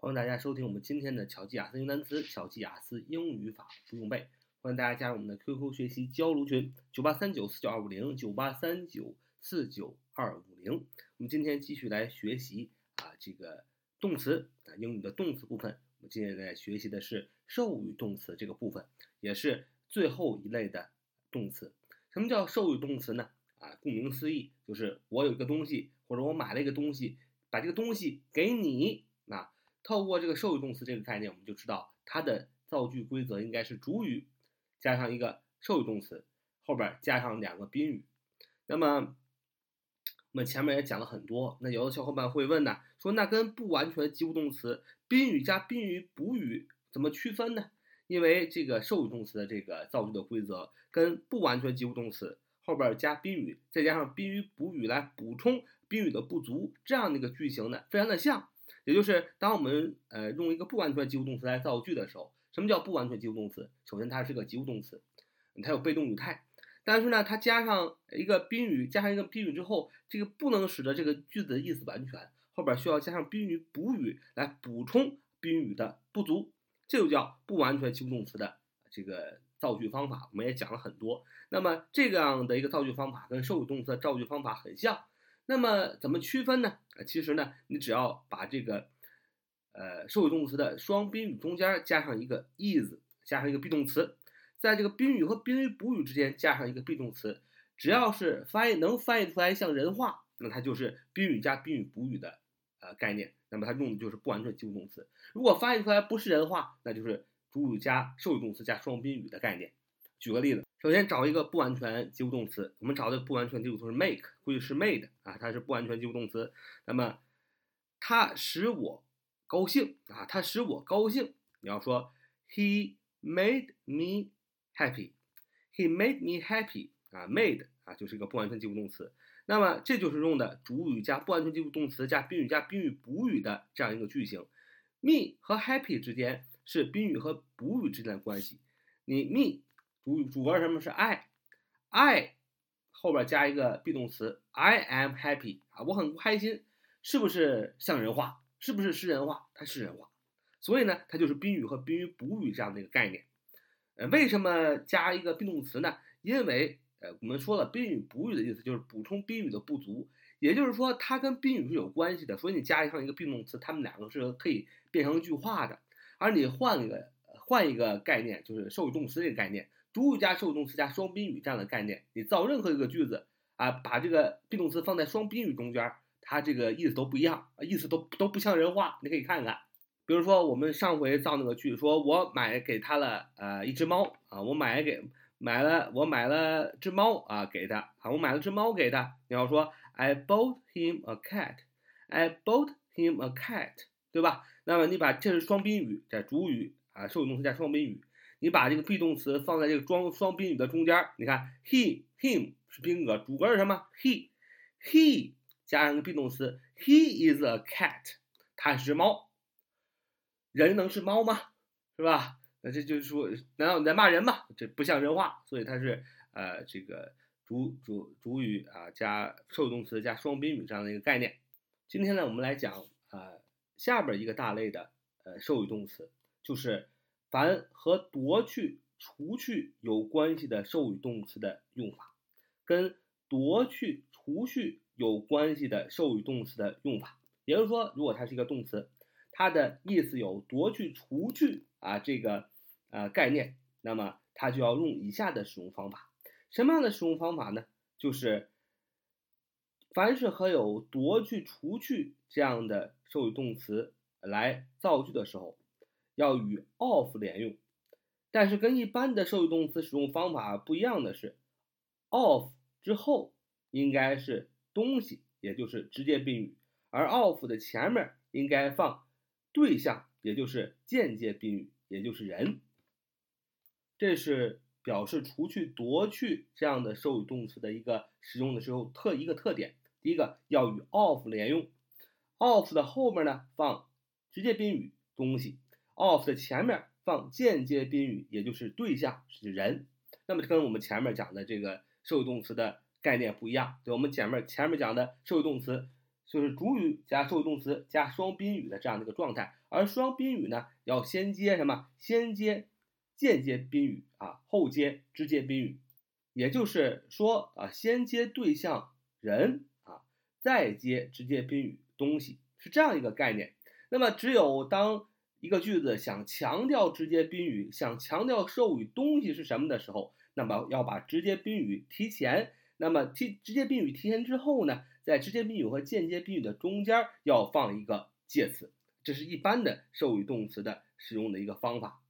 欢迎大家收听我们今天的巧记雅思英语单词、巧记雅思英语法不用背。欢迎大家加入我们的 QQ 学习交流群：九八三九四九二五零九八三九四九二五零。我们今天继续来学习啊，这个动词啊，英语的动词部分。我们今天在学习的是授予动词这个部分，也是最后一类的动词。什么叫授予动词呢？啊，顾名思义，就是我有一个东西，或者我买了一个东西，把这个东西给你。那透过这个授予动词这个概念，我们就知道它的造句规则应该是主语加上一个授予动词，后边加上两个宾语。那么我们前面也讲了很多，那有的小伙伴会问呢，说那跟不完全及物动词宾语加宾语补语怎么区分呢？因为这个授予动词的这个造句的规则跟不完全及物动词后边加宾语，再加上宾语补语来补充宾语的不足，这样的一个句型呢，非常的像。也就是当我们呃用一个不完全及物动词来造句的时候，什么叫不完全及物动词？首先它是个及物动词，它有被动语态，但是呢，它加上一个宾语，加上一个宾语之后，这个不能使得这个句子的意思完全，后边需要加上宾语补语来补充宾语的不足，这就叫不完全及物动词的这个造句方法。我们也讲了很多，那么这样的一个造句方法跟授予动词的造句方法很像。那么怎么区分呢？啊，其实呢，你只要把这个，呃，授予动词的双宾语中间加上一个 is，加上一个 be 动词，在这个宾语和宾语补语之间加上一个 be 动词，只要是翻译能翻译出来像人话，那它就是宾语加宾语补语的呃概念。那么它用的就是不完全及物动词。如果翻译出来不是人话，那就是主语加授予动词加双宾语的概念。举个例子。首先找一个不完全及物动词，我们找的不完全及物动词是 make，估计是 made 啊，它是不完全及物动词。那么它使我高兴啊，它使我高兴。你要说 he made me happy，he made me happy 啊，made 啊就是一个不完全及物动词。那么这就是用的主语加不完全及物动词加宾语加宾语补语的这样一个句型。me 和 happy 之间是宾语和补语之间的关系，你 me。主主格什么是 I，I 后边加一个 be 动词 I am happy 啊，我很开心，是不是像人话？是不是诗人话？它是人话，所以呢，它就是宾语和宾语补语这样的一个概念。呃，为什么加一个 be 动词呢？因为呃，我们说了宾语补语的意思就是补充宾语的不足，也就是说它跟宾语是有关系的，所以你加上一个 be 动词，它们两个是可以变成一句话的。而你换一个换一个概念，就是授予动词这个概念。主语加受动词加双宾语这样的概念，你造任何一个句子啊，把这个 be 动词放在双宾语中间，它这个意思都不一样，意思都都不像人话。你可以看看，比如说我们上回造那个句，说我买给他了呃一只猫啊，我买给买了我买了只猫啊给他啊，我买了只猫给他。你要说 I bought him a cat，I bought him a cat，对吧？那么你把这是双宾语，在主语啊受动词加双宾语。你把这个 be 动词放在这个双双宾语的中间，你看 he him 是宾格，主格是什么？he he 加上个 be 动词，he is a cat，他是只猫。人能是猫吗？是吧？那这就是说，难道你在骂人吗？这不像人话，所以它是呃这个主主主语啊加受语动词加双宾语这样的一个概念。今天呢，我们来讲啊下边一个大类的呃授予动词，就是。凡和夺去、除去有关系的授予动词的用法，跟夺去、除去有关系的授予动词的用法，也就是说，如果它是一个动词，它的意思有夺去、除去啊这个呃概念，那么它就要用以下的使用方法。什么样的使用方法呢？就是凡是和有夺去、除去这样的授予动词来造句的时候。要与 of 连用，但是跟一般的授予动词使用方法不一样的是，of 之后应该是东西，也就是直接宾语，而 of 的前面应该放对象，也就是间接宾语，也就是人。这是表示除去、夺去这样的授予动词的一个使用的时候特一个特点。第一个要与 of 连用，of 的后面呢放直接宾语东西。Of 的前面放间接宾语，也就是对象是人，那么跟我们前面讲的这个受动词的概念不一样。对，我们前面前面讲的受动词就是主语加受动词加双宾语的这样的一个状态，而双宾语呢要先接什么？先接间接宾语啊，后接直接宾语，也就是说啊，先接对象人啊，再接直接宾语东西，是这样一个概念。那么只有当一个句子想强调直接宾语，想强调授予东西是什么的时候，那么要把直接宾语提前。那么提直接宾语提前之后呢？在直接宾语和间接宾语的中间要放一个介词，这是一般的授予动词的使用的一个方法。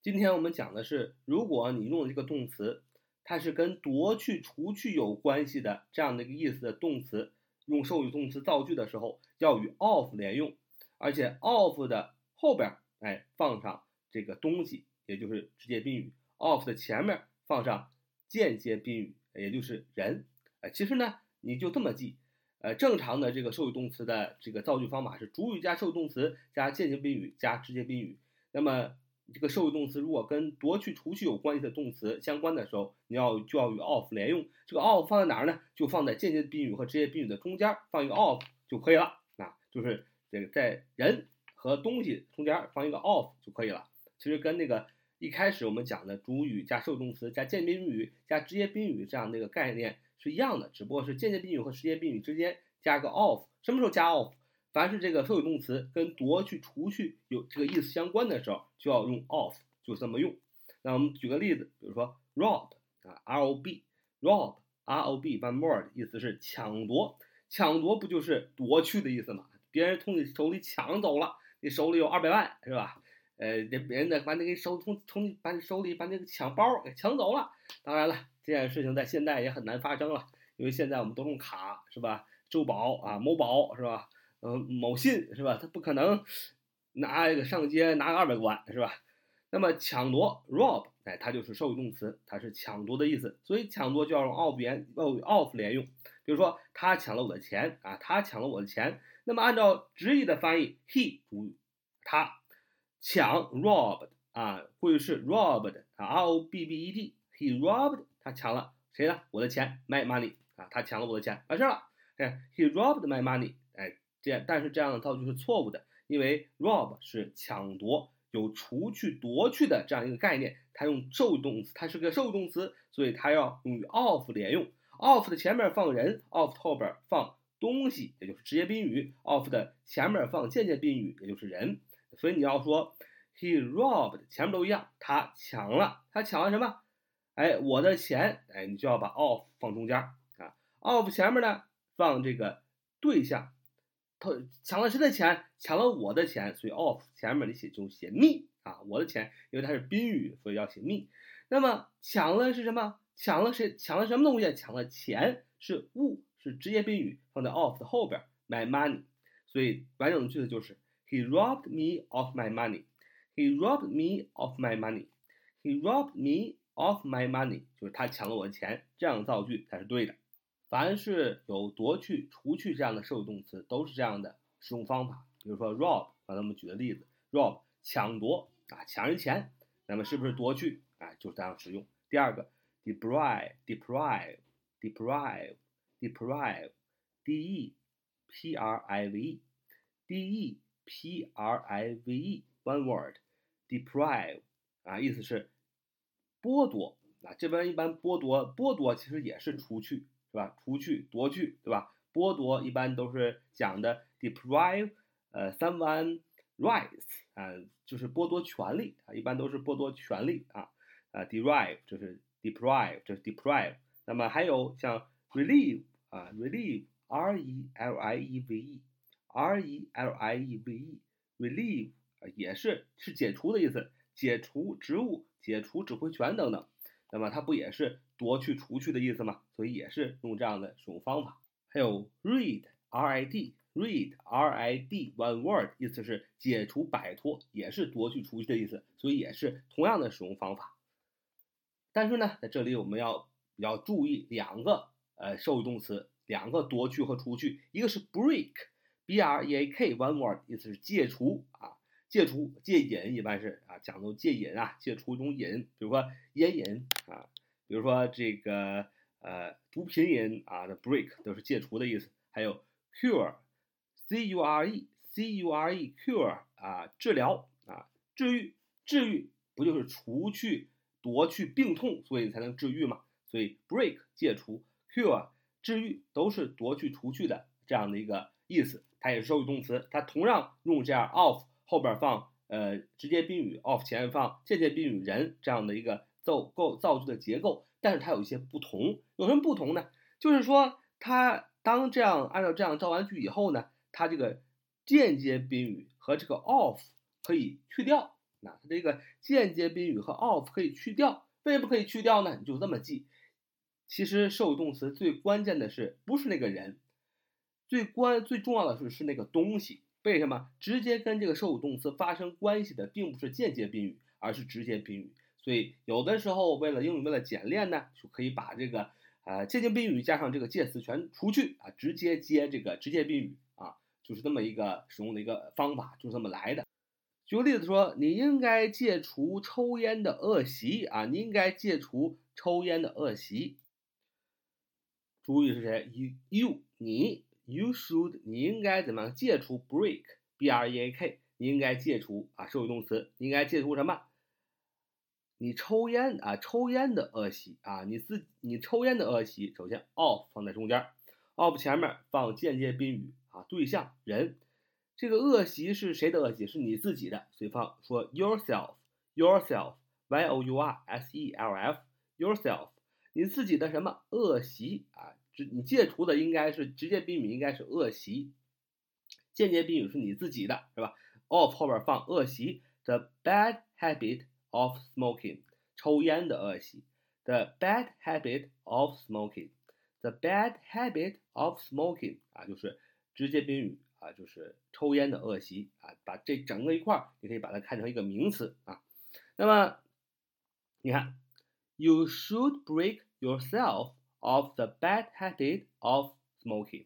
今天我们讲的是，如果你用的这个动词，它是跟夺去、除去有关系的这样的一个意思的动词，用授予动词造句的时候，要与 of 连用，而且 of 的后边哎放上这个东西，也就是直接宾语；of 的前面放上间接宾语，也就是人。哎，其实呢。你就这么记，呃，正常的这个授予动词的这个造句方法是主语加受动词加间接宾语加直接宾语。那么这个授予动词如果跟夺去、除去有关系的动词相关的时候，你要就要与 of 连用。这个 of 放在哪儿呢？就放在间接宾语和直接宾语的中间，放一个 of 就可以了。啊，就是这个在人和东西中间放一个 off 就可以了。其实跟那个一开始我们讲的主语加受动词加间接宾语加直接宾语这样的一个概念。是一样的，只不过是间接宾语和直接宾语之间加个 off。什么时候加 off？凡是这个受语动词跟夺去、除去有这个意思相关的时候，就要用 off，就这么用。那我们举个例子，比如说 rob 啊，r o b，rob，r o b，one word，意思是抢夺。抢夺不就是夺去的意思吗？别人从你手里抢走了，你手里有二百万，是吧？呃，这别人呢把你给手从从你把你手里把那个抢包给抢走了。当然了。这件事情在现在也很难发生了，因为现在我们都用卡，是吧？周宝啊，某宝是吧？嗯，某信是吧？他不可能拿一个上街拿个二百多万是吧？那么抢夺 rob，哎，它就是受语动词，它是抢夺的意思，所以抢夺就要用 of 连要与 of 连用。比如说他抢了我的钱啊，他抢了我的钱。那么按照直译的翻译，he 主语，他抢 robbed 啊，过去式 robbed 啊，r o b b e d，he robbed。他抢了谁呢？我的钱，my money 啊，他抢了我的钱，完事儿了。哎，he robbed my money。哎，这样，但是这样的造句是错误的，因为 rob 是抢夺，有除去、夺去的这样一个概念。它用受动词，它是个受动词，所以它要用与 of 连用。of 的前面放人，of 后边放东西，也就是直接宾语。of 的前面放间接宾语，也就是人。所以你要说 he robbed，前面都一样，他抢了，他抢了什么？哎，我的钱，哎，你就要把 of 放中间啊，of 前面呢放这个对象，他抢了谁的钱？抢了我的钱，所以 of 前面你写就写 me 啊，我的钱，因为它是宾语，所以要写 me。那么抢了是什么？抢了谁？抢了什么东西？抢了钱是物，是直接宾语，放在 of 的后边，my money。所以完整的句子就是 He robbed me of my money. He robbed me of my money. He robbed me. Of my money 就是他抢了我的钱，这样造句才是对的。凡是有夺去、除去这样的受动词，都是这样的使用方法。比如说 rob，刚才我们举的例子，rob 抢夺啊，抢人钱，那么是不是夺去？啊，就是这样使用。第二个 deprive，deprive，deprive deprive, d e p r i v e, d e p r i v e, one word，deprive 啊，意思是。剥夺啊，这边一般剥夺，剥夺其实也是除去，是吧？除去、夺去，对吧？剥夺一般都是讲的 deprive，呃，someone rights 啊，就是剥夺权利啊，一般都是剥夺权利啊，啊，derive 就是 deprive，这是 deprive。那么还有像 relieve 啊，relieve r e l i e v e r e l i e v e relieve 啊，也是是解除的意思，解除职务、解除指挥权等等，那么它不也是夺去除去的意思吗？所以也是用这样的使用方法。还有 read r i d read r i d one word 意思是解除、摆脱，也是夺去除去的意思，所以也是同样的使用方法。但是呢，在这里我们要要注意两个呃受语动词，两个夺去和除去，一个是 break，b r e a k，one word，意思是戒除啊。戒除戒瘾一般是啊，讲究戒瘾啊，戒除一种瘾，比如说烟瘾啊，比如说这个呃毒品瘾啊的 break 都是戒除的意思。还有 cure，c u r e c u r e cure 啊，治疗啊，治愈，治愈不就是除去夺去病痛，所以才能治愈嘛？所以 break 戒除，cure 治愈都是夺去除去的这样的一个意思，它也是受语动词，它同样用这样 of 后边放呃直接宾语，of 前面放间接宾语人这样的一个造构造句的结构，但是它有一些不同，有什么不同呢？就是说它当这样按照这样造完句以后呢，它这个间接宾语和这个 of 可以去掉，那它这个间接宾语和 of 可以去掉，为什么可以去掉呢？你就这么记，其实受动词最关键的是不是那个人，最关最重要的是是那个东西。为什么直接跟这个受动词发生关系的并不是间接宾语，而是直接宾语？所以有的时候为了英语为了简练呢，就可以把这个呃间接宾语加上这个介词全除去啊，直接接这个直接宾语啊，就是这么一个使用的一个方法，就是这么来的。举个例子说，你应该戒除抽烟的恶习啊，你应该戒除抽烟的恶习。主语是谁？You，you，你。You should，你应该怎么样戒除 break，b r e a k，你应该戒除啊，受语动词，你应该戒除什么？你抽烟啊，抽烟的恶习啊，你自你抽烟的恶习，首先 of 放在中间，of 前面放间接宾语啊，对象人，这个恶习是谁的恶习？是你自己的，所以放说 yourself，yourself，y o u r s e l f，yourself，你自己的什么恶习啊？直你戒除的应该是直接宾语，应该是恶习；间接宾语是你自己的，是吧？of 后边放恶习，the bad habit of smoking，抽烟的恶习；the bad habit of smoking，the bad habit of smoking 啊，就是直接宾语啊，就是抽烟的恶习啊。把这整个一块儿，你可以把它看成一个名词啊。那么你看 ，you should break yourself。of the bad habit of smoking.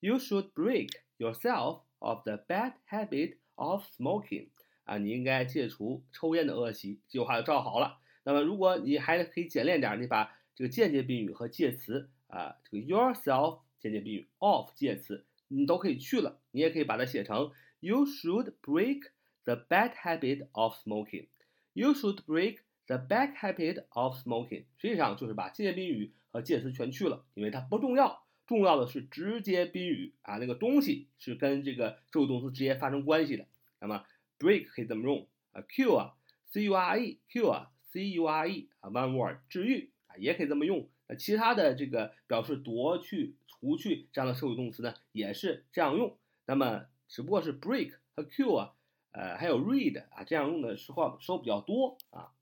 You should break yourself of the bad habit of smoking. 啊，你应该戒除抽烟的恶习。这句话就照好了。那么，如果你还可以简练点，你把这个间接宾语和介词啊，这个 yourself 间接宾语，of 介词，你都可以去了。你也可以把它写成 You should break the bad habit of smoking. You should break the bad habit of smoking. 实际上就是把间接宾语和介词全去了，因为它不重要，重要的是直接宾语啊，那个东西是跟这个受动词直接发生关系的。那么 break 可以怎么用啊？cure，c u r e，cure，c u r e 啊，one word，治愈啊，也可以这么用。那其他的这个表示夺去、除去这样的受语动词呢，也是这样用。那么只不过是 break 和 cure，呃，还有 read 啊，这样用的时候时候比较多啊，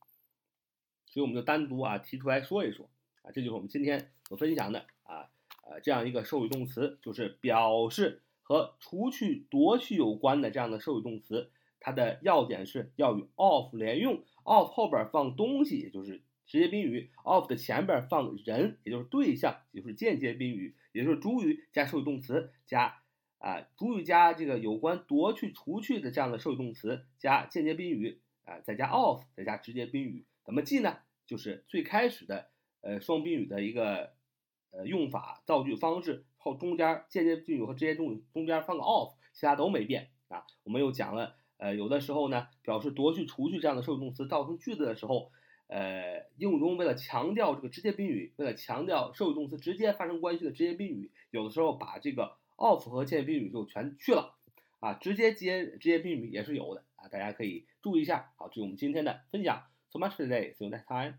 所以我们就单独啊提出来说一说。啊，这就是我们今天所分享的啊，呃，这样一个授予动词，就是表示和除去、夺去有关的这样的授予动词，它的要点是要与 of 连用，of 后边放东西，也就是直接宾语；of 的前边放人，也就是对象，也就是间接宾语，也就是主语加授予动词加啊，主语加这个有关夺去、除去的这样的授予动词加间接宾语啊，再加 of，再加直接宾语，怎么记呢？就是最开始的。呃，双宾语的一个呃用法、造句方式，后中间间接宾语和直接宾语中间放个 off，其他都没变啊。我们又讲了，呃，有的时候呢，表示夺去、除去这样的受语动词造成句子的时候，呃，英语中为了强调这个直接宾语，为了强调受语动词直接发生关系的直接宾语，有的时候把这个 off 和间接宾语就全去了啊，直接接直接宾语也是有的啊，大家可以注意一下。好，这是我们今天的分享。So much for today. See you next time.